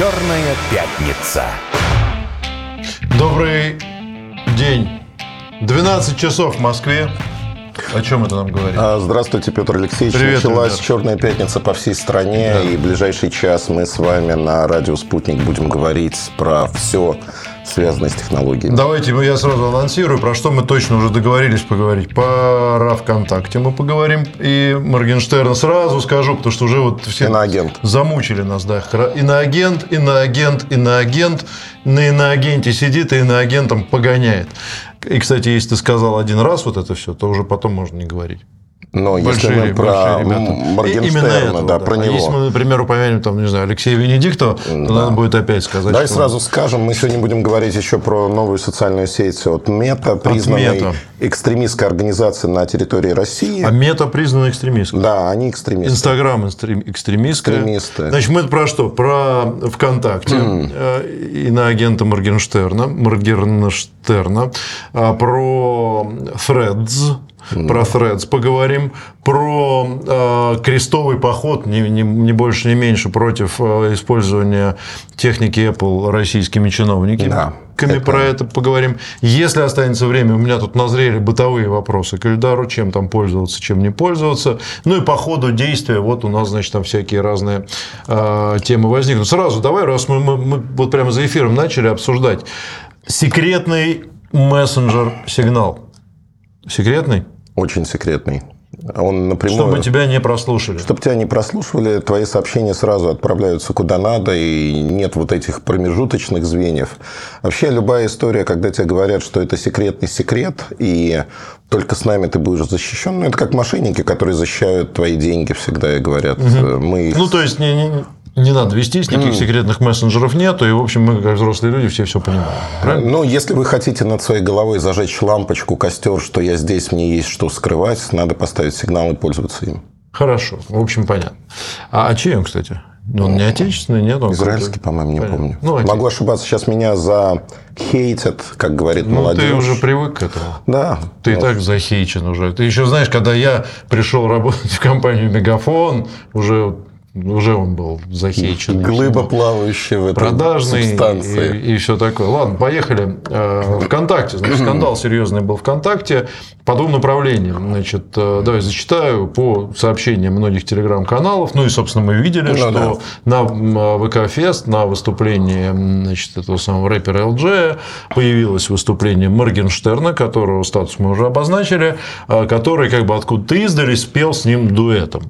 Черная пятница. Добрый день. 12 часов в Москве. О чем это нам говорит? А, Здравствуйте, Петр Алексеевич. Привет, Началась ребят. черная пятница по всей стране, Да. и в ближайший час мы с вами на радио «Спутник» будем говорить про все, связанное с технологиями. Давайте я сразу анонсирую, про что мы точно уже договорились поговорить. Про ВКонтакте мы поговорим. И Моргенштерн сразу скажу, потому что уже вот все Иноагент. замучили нас. Да. Иноагент, иноагент, иноагент. На иноагенте сидит и иноагентом погоняет. И, кстати, если ты сказал один раз вот это все, то уже потом можно не говорить. Но если Большие, мы про И- Моргенштерна, этого, да, про А него. если мы, например, упомянем, там, не знаю, Алексея Венедиктова, то надо будет опять сказать, Давай что- сразу скажем, мы сегодня будем говорить еще про новую социальную сеть от Мета, признанной Мета. экстремистской организацией на территории России. А мета признана экстремистской. Да, они экстремисты. Инстаграм экстрем- экстремистская. Экстремисты. Значит, мы про что? Про ВКонтакте, э, иноагента Моргенштерна, Моргенштерна, а, про Threads, про Threads поговорим, про э, крестовый поход, не, не- не больше, не меньше, против э, использования техники Apple российскими чиновниками. Да, это- про это поговорим. Если останется время, у меня тут назрели бытовые вопросы к Эльдару, чем там пользоваться, чем не пользоваться. Ну и по ходу действия, вот у нас, значит, там всякие разные э, темы возникнут. Сразу давай, раз мы, мы- мы вот прямо за эфиром начали обсуждать. Секретный мессенджер сигнал. Секретный? Очень секретный. Он напрямую... Чтобы тебя не прослушали. Чтобы тебя не прослушивали, твои сообщения сразу отправляются куда надо, и нет вот этих промежуточных звеньев. Вообще, любая история, когда тебе говорят, что это секретный секрет, и только с нами ты будешь защищен, ну, это как мошенники, которые защищают твои деньги всегда и говорят, мы... Ну, то есть, не, не- не надо вестись, никаких секретных мессенджеров нету, и, в общем, мы, как взрослые люди, все все понимаем. Правильно? Ну, если вы хотите над своей головой зажечь лампочку, костер, что я здесь, мне есть что скрывать, надо поставить сигнал и пользоваться им. Хорошо, в общем, понятно. А, а чей он, кстати? Ну, Он не отечественный, нет? Он Израильский, по-моему, не Понятно. помню. Ну. Могу ошибаться, сейчас меня за хейтят, как говорит Ну, молодежь. ты уже привык к этому. Да. Ты и Ну, так захейчен уже. Ты еще знаешь, когда я пришел работать в компанию Мегафон, уже, уже он был захейчен. Глыба, плавающая в этой продажный субстанции. и, все такое. Ладно, поехали. Э, ВКонтакте. Значит, скандал серьезный был ВКонтакте по двум направлениям. Значит, э, давай зачитаю по сообщениям многих телеграм-каналов. Ну и, собственно, мы видели, Ну что на м, ВК-фест, на выступлении значит, этого самого рэпера ЛДЖ появилось выступление Моргенштерна, которого статус мы уже обозначили, э, который как бы откуда-то издали спел с ним дуэтом.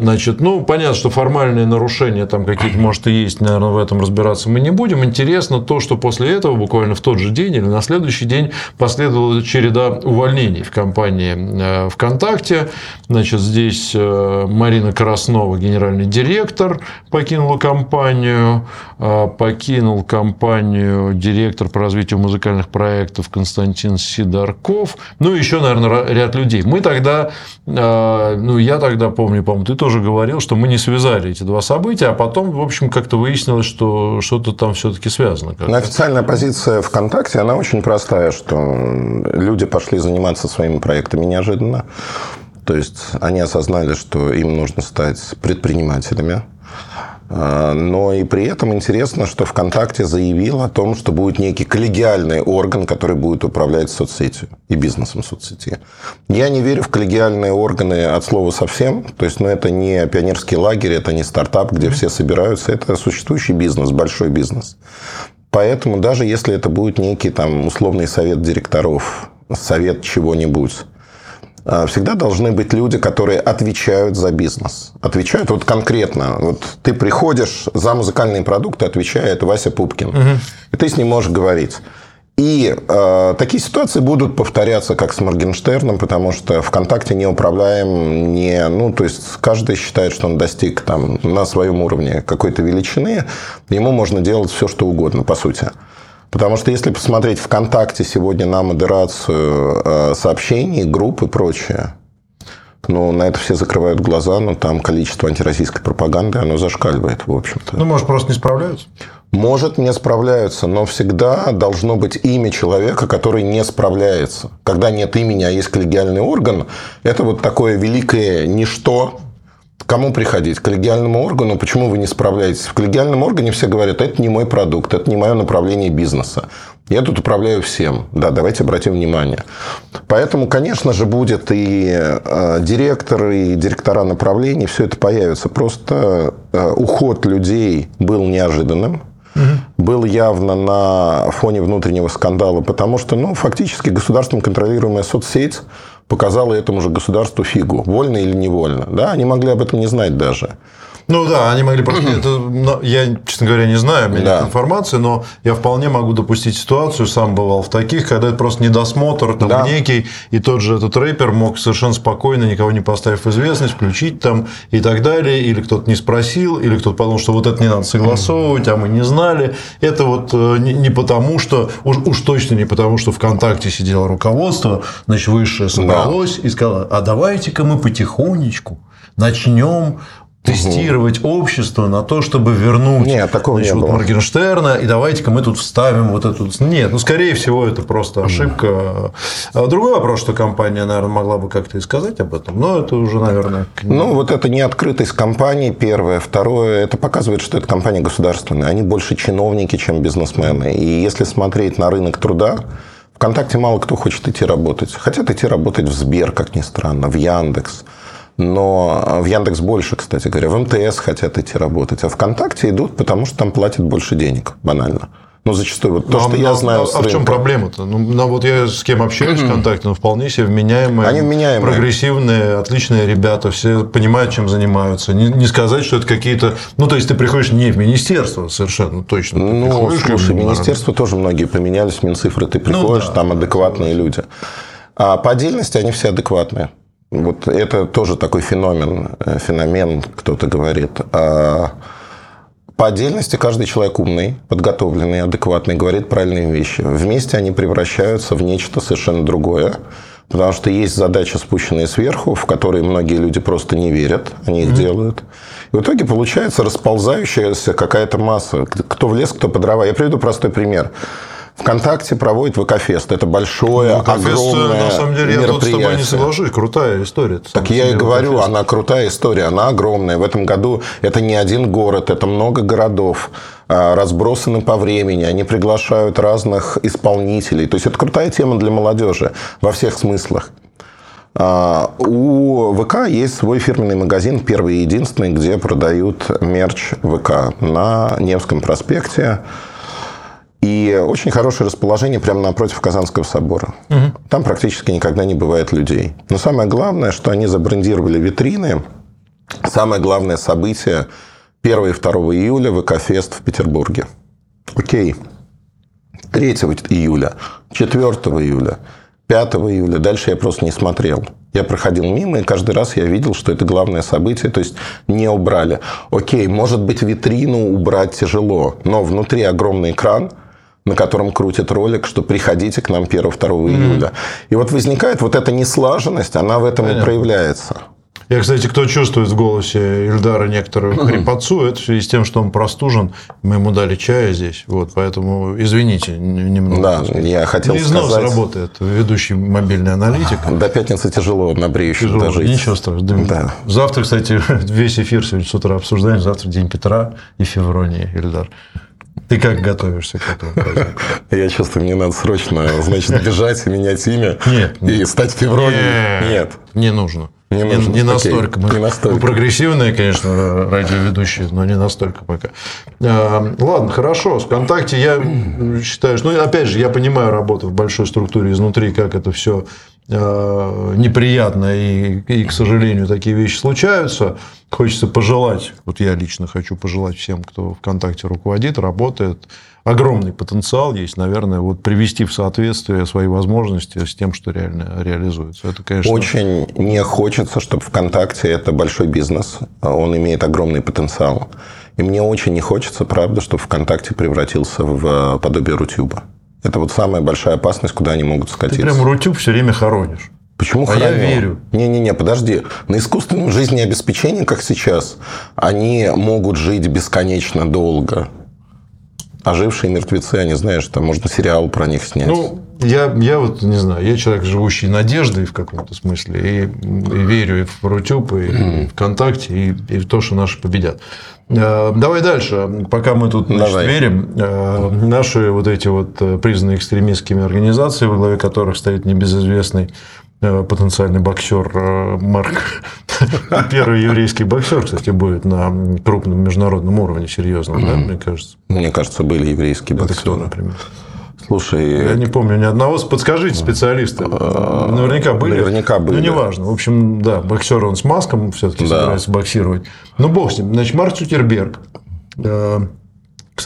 Значит, ну, понятно, что формальные нарушения там какие-то, может, и есть, наверное, в этом разбираться мы не будем. Интересно то, что после этого, буквально в тот же день или на следующий день, последовала череда увольнений в компании э, ВКонтакте. Значит, здесь э, Марина Краснова, генеральный директор, покинула компанию, э, покинул компанию директор по развитию музыкальных проектов Константин Сидорков, ну и еще, наверное, ряд людей. Мы тогда, ну, я тогда помню, по-моему, ты тоже говорил, что мы не связали эти два события, а потом, в общем, как-то выяснилось, что что-то там все-таки связано. Но официальная позиция ВКонтакте, она очень простая, что люди пошли заниматься своими проектами неожиданно. То есть они осознали, что им нужно стать предпринимателями. А, Но и при этом интересно, что ВКонтакте заявил о том, что будет некий коллегиальный орган, который будет управлять соцсетью и бизнесом соцсети. Я не верю в коллегиальные органы от слова совсем. То есть, ну, это не пионерский лагерь, это не стартап, где все собираются. Это существующий бизнес, большой бизнес. Поэтому даже если это будет некий там условный совет директоров, совет чего-нибудь, всегда должны быть люди, которые отвечают за бизнес. Отвечают вот конкретно. Вот ты приходишь за музыкальные продукты, отвечает Вася Пупкин. И ты с ним можешь говорить. И э, такие ситуации будут повторяться, как с Моргенштерном, потому что ВКонтакте не управляем, не, ну, то есть каждый считает, что он достиг там на своем уровне какой-то величины, ему можно делать все, что угодно, по сути. Потому что если посмотреть ВКонтакте сегодня на модерацию э, сообщений, групп и прочее, ну, на это все закрывают глаза, но там количество антироссийской пропаганды, оно зашкаливает, в общем-то. Ну, может, просто не справляются? Может, не справляются, но всегда должно быть имя человека, который не справляется. Когда нет имени, а есть коллегиальный орган, это вот такое великое ничто, кому приходить? К коллегиальному органу? Почему вы не справляетесь? В коллегиальном органе все говорят, это не мой продукт, это не мое направление бизнеса. Я тут управляю всем. Да, давайте обратим внимание. Поэтому, конечно же, будет и э, директор, и директора направлений, все это появится. Просто э, уход людей был неожиданным. Угу. Был явно на фоне внутреннего скандала, потому что, ну, фактически государством контролируемая соцсеть показала этому же государству фигу, вольно или невольно. Да, они могли об этом не знать даже. Ну да, они могли просто... это, я, честно говоря, не знаю, у меня да. нет информации, но я вполне могу допустить ситуацию, сам бывал в таких, когда это просто недосмотр там да. некий, и тот же этот рэпер мог совершенно спокойно, никого не поставив известность, включить там и так далее, или кто-то не спросил, или кто-то подумал, что вот это не надо согласовывать, а мы не знали. Это вот э, не потому, что... Уж, уж точно не потому, что ВКонтакте сидело руководство, значит, высшее собралось да. и сказало, а давайте-ка мы потихонечку начнем тестировать угу. общество на то, чтобы вернуть Нет, такого значит, не вот было. Моргенштерна, и давайте-ка мы тут вставим вот эту... Нет, ну, скорее всего, это просто ошибка. А другой вопрос, что компания, наверное, могла бы как-то и сказать об этом, но это уже, наверное... Ну, вот это не открытость компании, первое. Второе, это показывает, что это компания государственная. Они больше чиновники, чем бизнесмены. И если смотреть на рынок труда, ВКонтакте мало кто хочет идти работать. Хотят идти работать в Сбер, как ни странно, в Яндекс – но в Яндекс больше, кстати говоря. В МТС хотят идти работать. А ВКонтакте идут, потому что там платят больше денег. Банально. Ну, зачастую. Вот то, ну, что я знаю а, а в чем проблема-то? Ну, ну, вот я с кем общаюсь в ВКонтакте, ну, вполне себе вменяемые, Они вменяемые, прогрессивные, отличные ребята, все понимают, чем занимаются. Не, не сказать, что это какие-то... Ну, то есть, ты приходишь не в министерство совершенно точно. Ну, слушай, министерство тоже многие поменялись, Минцифры ты приходишь, ну, да, там адекватные люди. А по отдельности они все адекватные. Вот это тоже такой феномен, э, феномен, кто-то говорит. А по отдельности каждый человек умный, подготовленный, адекватный, говорит правильные вещи. Вместе они превращаются в нечто совершенно другое. Потому что есть задачи, спущенные сверху, в которые многие люди просто не верят, они их mm-hmm. делают. И в итоге получается расползающаяся какая-то масса. Кто в лес, кто по дрова. Я приведу простой пример. ВКонтакте проводит ВКФест. Это большое, ВКФест, огромное на самом деле, я тут с тобой не соглашусь. Крутая история. Так я и говорю, ВКФест. она крутая история, она огромная. В этом году это не один город, это много городов а, разбросаны по времени, они приглашают разных исполнителей. То есть это крутая тема для молодежи во всех смыслах. А, у ВК есть свой фирменный магазин, первый и единственный, где продают мерч ВК на Невском проспекте. И очень хорошее расположение прямо напротив Казанского собора. Угу. Там практически никогда не бывает людей. Но самое главное, что они забрендировали витрины. Самое главное событие 1 и 2 июля ВК-фест в Петербурге. Окей. 3 июля, 4 июля, 5 июля. Дальше я просто не смотрел. Я проходил мимо, и каждый раз я видел, что это главное событие, то есть не убрали. Окей, может быть, витрину убрать тяжело, но внутри огромный экран – на котором крутит ролик, что приходите к нам 1-2 mm. июля. И вот возникает вот эта неслаженность, она в этом Понятно. и проявляется. Я, кстати, кто чувствует в голосе Ильдара некоторую хрипотцу, это в связи с тем, что он простужен. Мы ему дали чая здесь. Вот, поэтому извините немного. Да, я хотел Износ сказать... работает, ведущий мобильный аналитик. До пятницы тяжело на бреющем тяжело, дожить. Ничего страшного. Да. Завтра, кстати, весь эфир сегодня с утра обсуждаем. Завтра день Петра и Февронии, Ильдар. Ты как готовишься к этому празднику? Я чувствую, мне надо срочно, значит, бежать и менять имя. Нет. И стать февронем. Нет. Не нужно. Не, нужно. не, не настолько. Мы, не настолько. Мы прогрессивные, конечно, радиоведущие, но не настолько пока. А, ладно, хорошо. ВКонтакте я считаю, что, ну, опять же, я понимаю работу в большой структуре изнутри, как это все неприятно, и, и, к сожалению, такие вещи случаются. Хочется пожелать, вот я лично хочу пожелать всем, кто ВКонтакте руководит, работает, огромный потенциал есть, наверное, вот привести в соответствие свои возможности с тем, что реально реализуется. Это, конечно... Очень не хочется, чтобы ВКонтакте это большой бизнес, он имеет огромный потенциал. И мне очень не хочется, правда, чтобы ВКонтакте превратился в подобие Рутюба. Это вот самая большая опасность, куда они могут скатиться. Ты прям Рутюб все время хоронишь. Почему а храню? я верю. Не-не-не, подожди. На искусственном жизнеобеспечении, как сейчас, они могут жить бесконечно долго. Ожившие мертвецы, они, знаешь, там можно сериал про них снять. Ну, я, я вот не знаю, я человек, живущий надеждой в каком-то смысле, и, и верю и в Рутюб, и, и ВКонтакте, и, и в то, что наши победят. Э, давай дальше, пока мы тут значит, Давай. верим. Э, наши вот эти вот э, признанные экстремистскими организации, во главе которых стоит небезызвестный потенциальный боксер Марк. Первый еврейский боксер, кстати, будет на крупном международном уровне, серьезном, да, мне кажется. Мне кажется, были еврейские боксеры. Это кто, например? Слушай, я не помню ни одного. Подскажите, специалисты. Наверняка были. Наверняка были. Ну, неважно. В общем, да, боксер он с маском все-таки да. собирается боксировать. Ну, бог с ним. Значит, Марк Цукерберг э,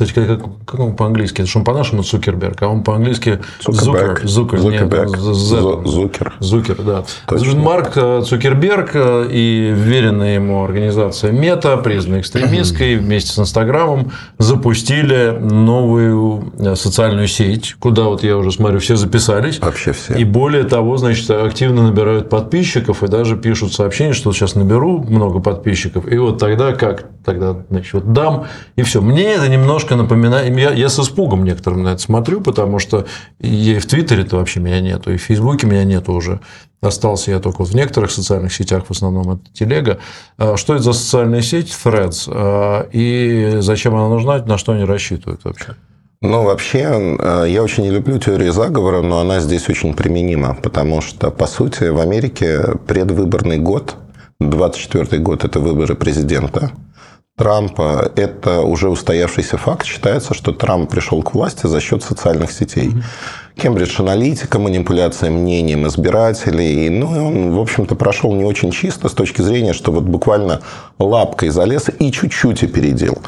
кстати, как, как он по-английски? Это что он по-нашему Цукерберг, а он по-английски Зукер. Зукер. Зукерберг. Зукер. Зукер, да. Точно. Марк э, Цукерберг э, и веренная ему организация Мета, признанная экстремистской, вместе с Инстаграмом запустили новую э, социальную сеть, куда вот я уже смотрю, все записались. Вообще все. И более того, значит, активно набирают подписчиков и даже пишут сообщения, что сейчас наберу много подписчиков, и вот тогда как? Тогда, значит, вот дам, и все. Мне это немножко немножко напоминает... Я, я с испугом некоторым на это смотрю, потому что и в Твиттере-то вообще меня нету, и в Фейсбуке меня нету уже. Остался я только вот в некоторых социальных сетях, в основном это телега. А что это за социальная сеть Threads? А, и зачем она нужна, на что они рассчитывают вообще? Ну, вообще, э, я очень не люблю теорию заговора, но она здесь очень применима, потому что, по сути, в Америке предвыборный год, 24 год – это выборы президента, Трампа – это уже устоявшийся факт. Считается, что Трамп пришел к власти за счет социальных сетей. Кембридж аналитика, манипуляция мнением избирателей. Ну, и он, в общем-то, прошел не очень чисто с точки зрения, что вот буквально лапкой залез и чуть-чуть опередил.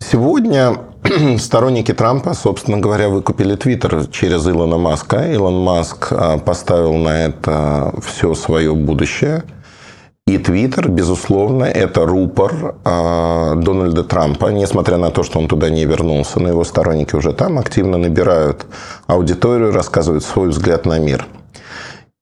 Сегодня сторонники Трампа, собственно говоря, выкупили Твиттер через Илона Маска. Илон Маск а, поставил на это все свое будущее – и Твиттер, безусловно, это рупор э, Дональда Трампа, несмотря на то, что он туда не вернулся, но его сторонники уже там активно набирают аудиторию, рассказывают свой взгляд на мир.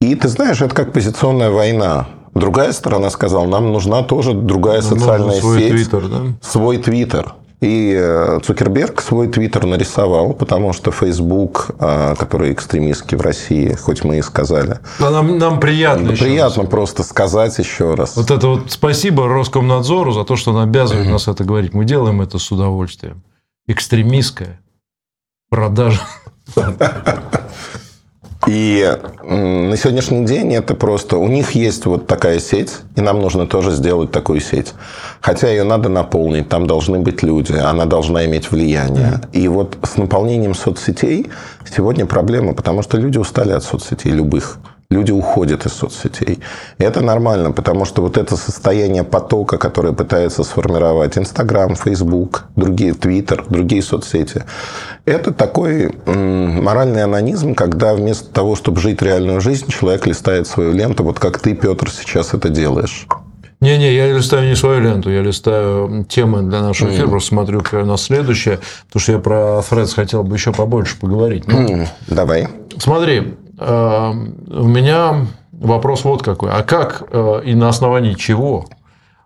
И ты знаешь, это как позиционная война. Другая сторона сказала, нам нужна тоже другая нам социальная свой сеть. Твиттер, да? Свой Твиттер. И э, Цукерберг свой твиттер нарисовал, потому что Facebook, э, который экстремистский в России, хоть мы и сказали. Но нам, нам приятно. Да, приятно раз. просто сказать еще раз. Вот это вот спасибо Роскомнадзору за то, что он обязывает нас это говорить. Мы делаем это с удовольствием. Экстремистская продажа. И на сегодняшний день это просто... У них есть вот такая сеть, и нам нужно тоже сделать такую сеть. Хотя ее надо наполнить, там должны быть люди, она должна иметь влияние. Mm-hmm. И вот с наполнением соцсетей сегодня проблема, потому что люди устали от соцсетей любых люди уходят из соцсетей. И это нормально, потому что вот это состояние потока, которое пытается сформировать Инстаграм, Фейсбук, другие, Твиттер, другие соцсети, это такой моральный анонизм, когда вместо того, чтобы жить реальную жизнь, человек листает свою ленту, вот как ты, Петр, сейчас это делаешь. Не-не, я листаю не свою ленту, я листаю темы для нашего эфира, mm. просто смотрю, какая у нас следующая, потому что я про Threads хотел бы еще побольше поговорить. Ну, mm. Давай. Смотри, э, у меня вопрос вот какой. А как э, и на основании чего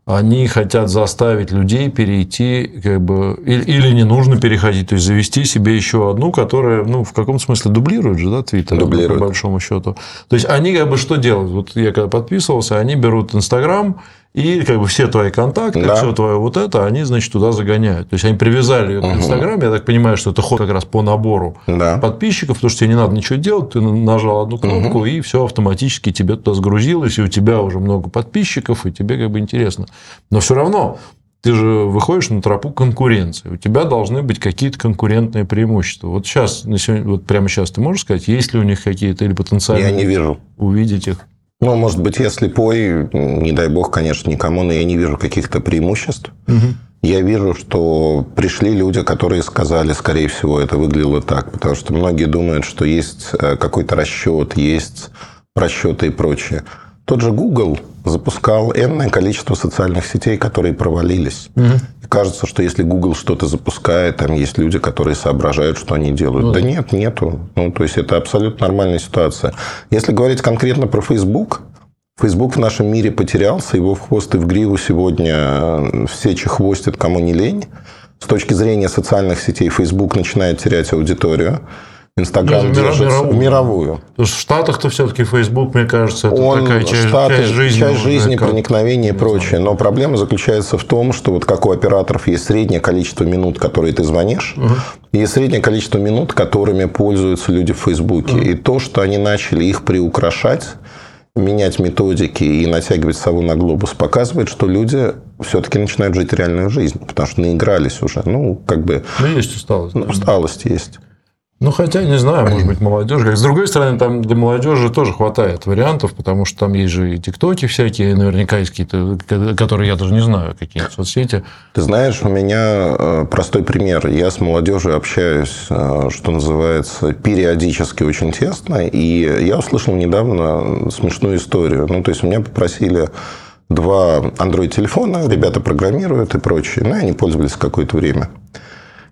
они хотят заставить людей перейти, как бы, или, или не нужно переходить, то есть завести себе еще одну, которая, ну, в каком смысле дублирует же, да, Твиттер, по большому счету. То есть они как бы что делают? Вот я когда подписывался, они берут Инстаграм и как бы все твои контакты, да. все твое вот это, они, значит, туда загоняют. То есть они привязали ее угу. к Инстаграме. Я так понимаю, что это ход как раз по набору да. подписчиков, потому что тебе не надо ничего делать, ты нажал одну кнопку, угу. и все автоматически тебе туда сгрузилось, и у тебя уже много подписчиков, и тебе как бы интересно. Но все равно ты же выходишь на тропу конкуренции. У тебя должны быть какие-то конкурентные преимущества. Вот сейчас, на сегодня, вот прямо сейчас ты можешь сказать, есть ли у них какие-то или потенциальные? Я не вижу. Увидеть их? Ну, может быть, я слепой, не дай бог, конечно, никому, но я не вижу каких-то преимуществ. Угу. Я вижу, что пришли люди, которые сказали, скорее всего, это выглядело так, потому что многие думают, что есть э, какой-то расчет, есть просчеты и прочее. Тот же Google запускал энное количество социальных сетей, которые провалились. Угу. И кажется, что если Google что-то запускает, там есть люди, которые соображают, что они делают. Ну, да, да нет, нету. Ну, то есть это абсолютно нормальная ситуация. Если говорить конкретно про Facebook, Facebook в нашем мире потерялся, его в хвост и в гриву сегодня э, все чехвостят, кому не лень. С точки зрения социальных сетей, Facebook начинает терять аудиторию. Инстаграм Ну, держится мировую. мировую. Потому что в Штатах-то все-таки Facebook, мне кажется, это Он такая часть, Штаты, часть жизни. часть жизни, как- проникновения и прочее. Но проблема заключается в том, что вот как у операторов есть среднее количество минут, которые ты звонишь, и есть среднее количество минут, которыми пользуются люди в Фейсбуке. И то, что они начали их приукрашать, менять методики и натягивать сову на глобус, показывает, что люди все-таки начинают жить реальную жизнь, потому что наигрались уже. Ну, как бы Ну, есть усталость. ну, усталость есть. Ну, хотя, не знаю, может быть, молодежь. Как. С другой стороны, там для молодежи тоже хватает вариантов, потому что там есть же и тиктоки всякие, наверняка есть какие-то, которые я даже не знаю, какие соцсети. Ты знаешь, у меня э, простой пример. Я с молодежью общаюсь, э, что называется, периодически очень тесно. И я услышал недавно смешную историю. Ну, то есть, меня попросили два Android-телефона, ребята программируют и прочее. Ну, и они пользовались какое-то время.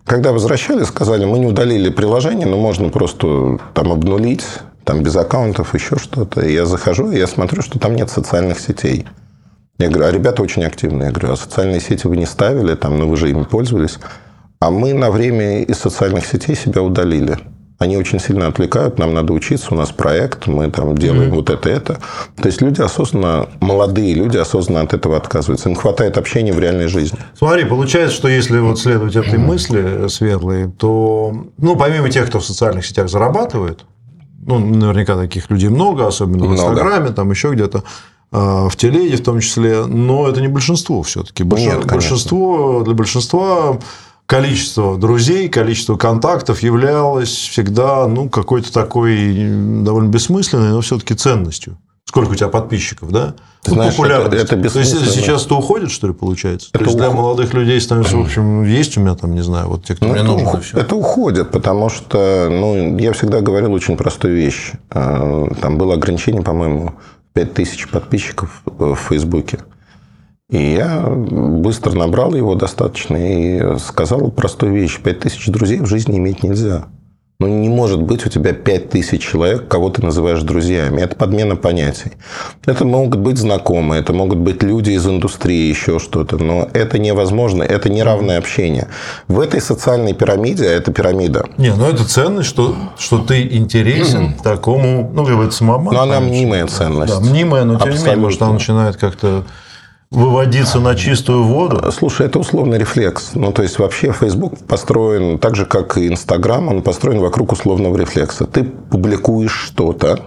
Когда возвращали, сказали, мы не удалили приложение, но можно просто там обнулить, там без аккаунтов, еще что-то. Я захожу, и я смотрю, что там нет социальных сетей. Я говорю, а ребята очень активные. Я говорю, а социальные сети вы не ставили, там, ну вы же ими пользовались. А мы на время из социальных сетей себя удалили. Они очень сильно отвлекают, нам надо учиться, у нас проект, мы там делаем вот это, это. То есть люди осознанно, молодые люди осознанно от этого отказываются. Им хватает общения в реальной жизни. Смотри, получается, что если вот следовать этой мысли светлой, то, ну, помимо тех, кто в социальных сетях зарабатывает, ну, наверняка таких людей много, особенно в Много. Инстаграме, там еще где-то, а, в телеге в том числе, но это не большинство все-таки. Нет, конечно. большинство, для большинства количество друзей, количество контактов являлось всегда ну, какой-то такой довольно бессмысленной, но все-таки ценностью. Сколько у тебя подписчиков, да? Ты Ну, знаешь, популярность. это- это То есть сейчас это уходит, что ли, получается? Это То есть для уход- молодых людей становится, в общем, есть у меня там, не знаю, вот те, кто Ну, мне это, нужен. ух- это уходит, потому что, ну, я всегда говорил очень простую вещь. А, Там было ограничение, по-моему, 5000 подписчиков в Фейсбуке. И я быстро набрал его достаточно и сказал простую вещь. 5000 друзей в жизни иметь нельзя. Ну, не может быть у тебя 5000 человек, кого ты называешь друзьями. Это подмена понятий. Это могут быть знакомые, это могут быть люди из индустрии, еще что-то. Но это невозможно, это неравное общение. В этой социальной пирамиде, а это пирамида, Не, ну это ценность, что, что ты интересен такому, ну, как бы самообман. но она мнимая ценность. Да, мнимая, но тем не менее, может, она начинает как-то выводиться на чистую воду. Слушай, это условный рефлекс. Ну, то есть, вообще Facebook построен так же, как и Инстаграм, он построен вокруг условного рефлекса. Ты публикуешь что-то,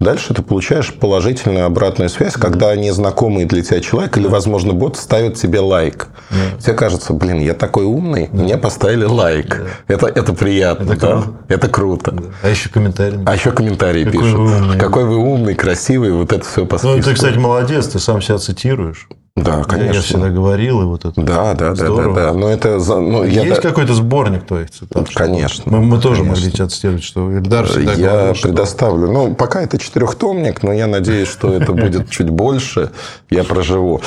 дальше ты получаешь положительную обратную связь, когда незнакомый для тебя человек или, возможно, бот ставит тебе лайк. Тебе кажется, блин, я такой умный, мне поставили лайк. Это, это приятно, Это да? круто. Это круто. А еще комментарий. А еще комментарии Какой пишут. вы умный. Какой вы умный, красивый, вот это все по Ну, ты, кстати, молодец, ты сам себя цитируешь. Да, конечно. Я всегда говорил, и вот это. Да, да, да, да, Здорово. да. Но это, ну, я Есть да- какой-то сборник твоих цитат? Конечно. Мы, мы тоже Конечно. могли тебя цитировать, что Эльдар всегда Я говорил, что- предоставлю. Ну, пока это четырехтомник, но я надеюсь, что это будет чуть больше. Я проживу.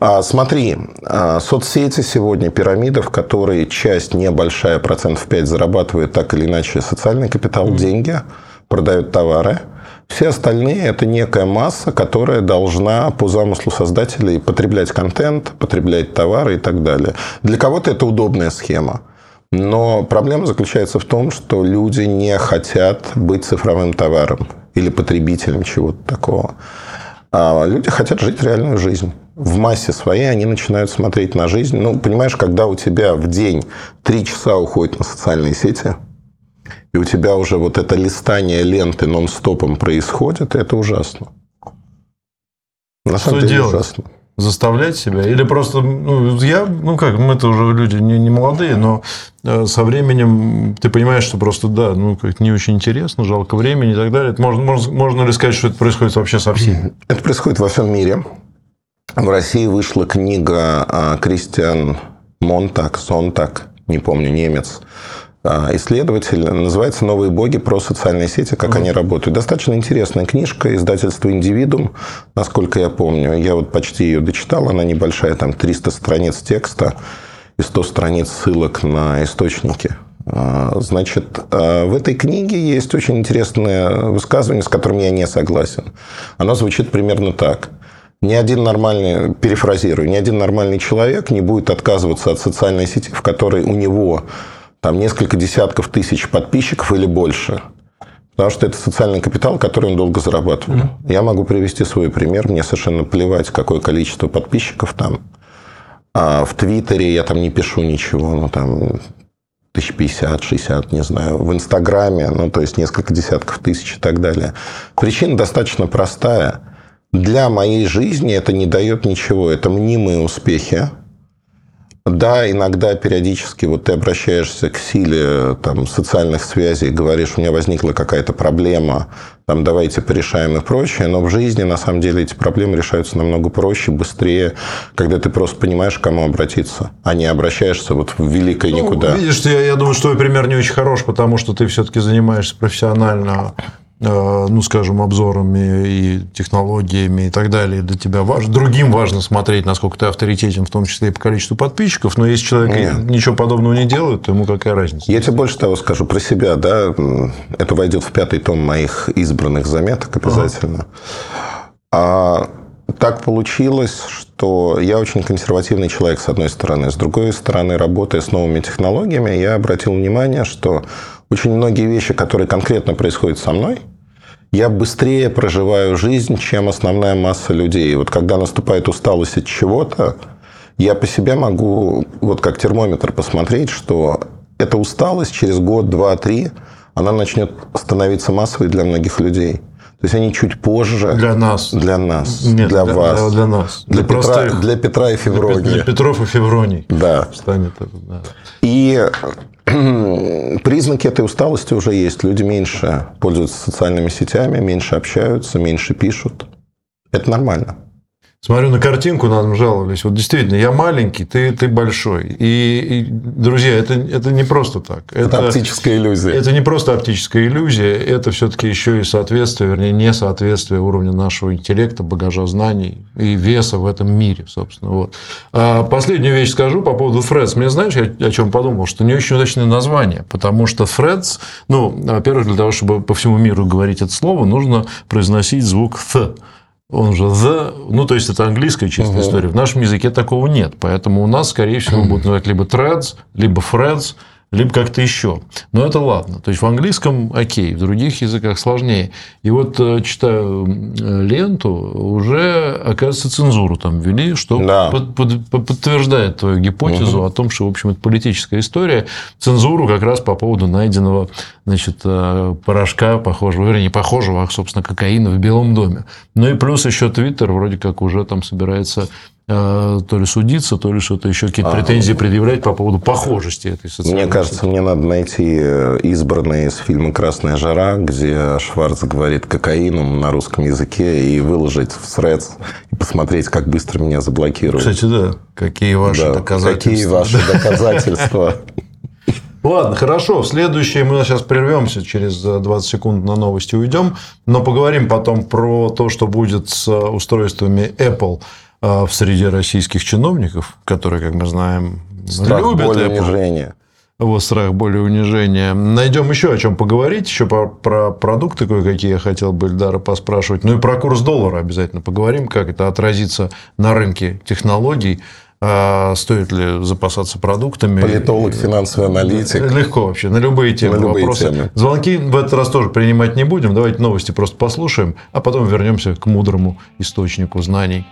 А, смотри, а, соцсети сегодня пирамида, в которой часть небольшая, процентов 5 зарабатывает так или иначе социальный капитал, деньги, продают товары. Все остальные – это некая масса, которая должна по замыслу создателей потреблять контент, потреблять товары и так далее. Для кого-то это удобная схема. Но проблема заключается в том, что люди не хотят быть цифровым товаром или потребителем чего-то такого. А люди хотят жить реальную жизнь. В массе своей они начинают смотреть на жизнь. Ну, понимаешь, когда у тебя в день три часа уходит на социальные сети, и у тебя уже вот это листание ленты нон-стопом происходит, это ужасно. На Что самом деле делать? ужасно. заставлять себя? Или просто, ну, я, ну как, мы-то уже люди не, не молодые, но э, со временем ты понимаешь, что просто, да, ну, как не очень интересно, жалко времени и так далее. Это можно, можно, можно ли сказать, что это происходит вообще со всеми? Это происходит во всем мире. В России вышла книга а, Кристиан Монтак, Сонтак, не помню, немец, исследователь, называется «Новые боги. Про социальные сети, как они работают». Достаточно интересная книжка, издательство «Индивидуум», насколько я помню. Я вот почти ее дочитал, она небольшая, там 300 страниц текста и 100 страниц ссылок на источники. А, Значит, а, в этой книге есть очень интересное высказывание, с которым я не согласен. Оно звучит примерно так. Ни один нормальный, перефразирую, ни один нормальный человек не будет отказываться от социальной сети, в которой у него там несколько десятков тысяч подписчиков или больше. Потому что это социальный капитал, который он долго зарабатывал. Mm-hmm. Я могу привести свой пример. Мне совершенно плевать, какое количество подписчиков там. А в Твиттере я там не пишу ничего. Ну, там, 1050, 60, не знаю, в Инстаграме, ну, то есть несколько десятков тысяч и так далее. Причина достаточно простая. Для моей жизни это не дает ничего. Это мнимые успехи, да, иногда периодически вот ты обращаешься к силе там, социальных связей, говоришь, у меня возникла какая-то проблема, там, давайте порешаем и прочее, но в жизни, на самом деле, эти проблемы решаются намного проще, быстрее, когда ты просто понимаешь, к кому обратиться, а не обращаешься вот в великое ну, никуда. Видишь, я, я думаю, что твой пример не очень хорош, потому что ты все-таки занимаешься профессионально ну, скажем, обзорами и технологиями и так далее, для тебя важно. Другим важно смотреть, насколько ты авторитетен, в том числе и по количеству подписчиков. Но если человек Нет. ничего подобного не делает, то ему какая разница? Я тебе больше того скажу про себя. Да? Это войдет в пятый том моих избранных заметок обязательно. Ага. А так получилось, что я очень консервативный человек, с одной стороны. С другой стороны, работая с новыми технологиями, я обратил внимание, что очень многие вещи, которые конкретно происходят со мной – я быстрее проживаю жизнь, чем основная масса людей. И вот когда наступает усталость от чего-то, я по себе могу, вот как термометр, посмотреть, что эта усталость через год, два, три, она начнет становиться массовой для многих людей. То есть они чуть позже... Для нас. Для нас. Нет, для, для вас. Для, для нас. Для, для, Петра, для Петра и Февронии. Для, для Петров и Февроний. Да. Станет да. И признаки этой усталости уже есть. Люди меньше пользуются социальными сетями, меньше общаются, меньше пишут. Это нормально. Смотрю на картинку, нам жаловались. Вот действительно, я маленький, ты, ты большой. И, и друзья, это, это не просто так. Это, это оптическая иллюзия. Это не просто оптическая иллюзия, это все-таки еще и соответствие, вернее, несоответствие уровня нашего интеллекта, багажа знаний и веса в этом мире, собственно. Вот. А последнюю вещь скажу по поводу Фредс. Мне знаешь, я о чем подумал? Что не очень удачное название, потому что Фредс, ну, во-первых, для того, чтобы по всему миру говорить это слово, нужно произносить звук «th» он же the, ну, то есть это английская чистая угу. история. В нашем языке такого нет. Поэтому у нас, скорее всего, будут называть либо threads, либо threads, либо как-то еще. Но это ладно. То есть в английском окей, в других языках сложнее. И вот э, читаю ленту, уже, оказывается, цензуру там ввели, что да. под, под, подтверждает твою гипотезу угу. о том, что, в общем, это политическая история. Цензуру как раз по поводу найденного значит, э, порошка, похожего, вернее, не похожего, а, собственно, кокаина в Белом доме. Ну и плюс еще Твиттер вроде как уже там собирается Э, то ли судиться, то ли что-то еще какие-то а, претензии предъявлять по поводу похожести этой социальной Мне кажется, сети. мне надо найти э, избранные из фильма «Красная жара», где Шварц говорит кокаином на русском языке и выложить в срец и посмотреть, как быстро меня заблокируют. Кстати, да. Какие ваши да, доказательства? Какие ваши доказательства? Ладно, хорошо. Следующее мы сейчас прервемся, через 20 секунд на новости уйдем, но поговорим потом про то, что будет с устройствами Apple – в среде российских чиновников, которые, как мы знаем, страх, любят боль, Apple. унижение. Вот страх, более унижение. Найдем еще о чем поговорить, еще про, про продукты кое-какие я хотел бы Эльдара поспрашивать. Ну и про курс доллара обязательно поговорим, как это отразится на рынке технологий. А стоит ли запасаться продуктами? Политолог, финансовый аналитик. Легко вообще, на любые темы, на любые вопросы. Темы. Звонки в этот раз тоже принимать не будем. Давайте новости просто послушаем, а потом вернемся к мудрому источнику знаний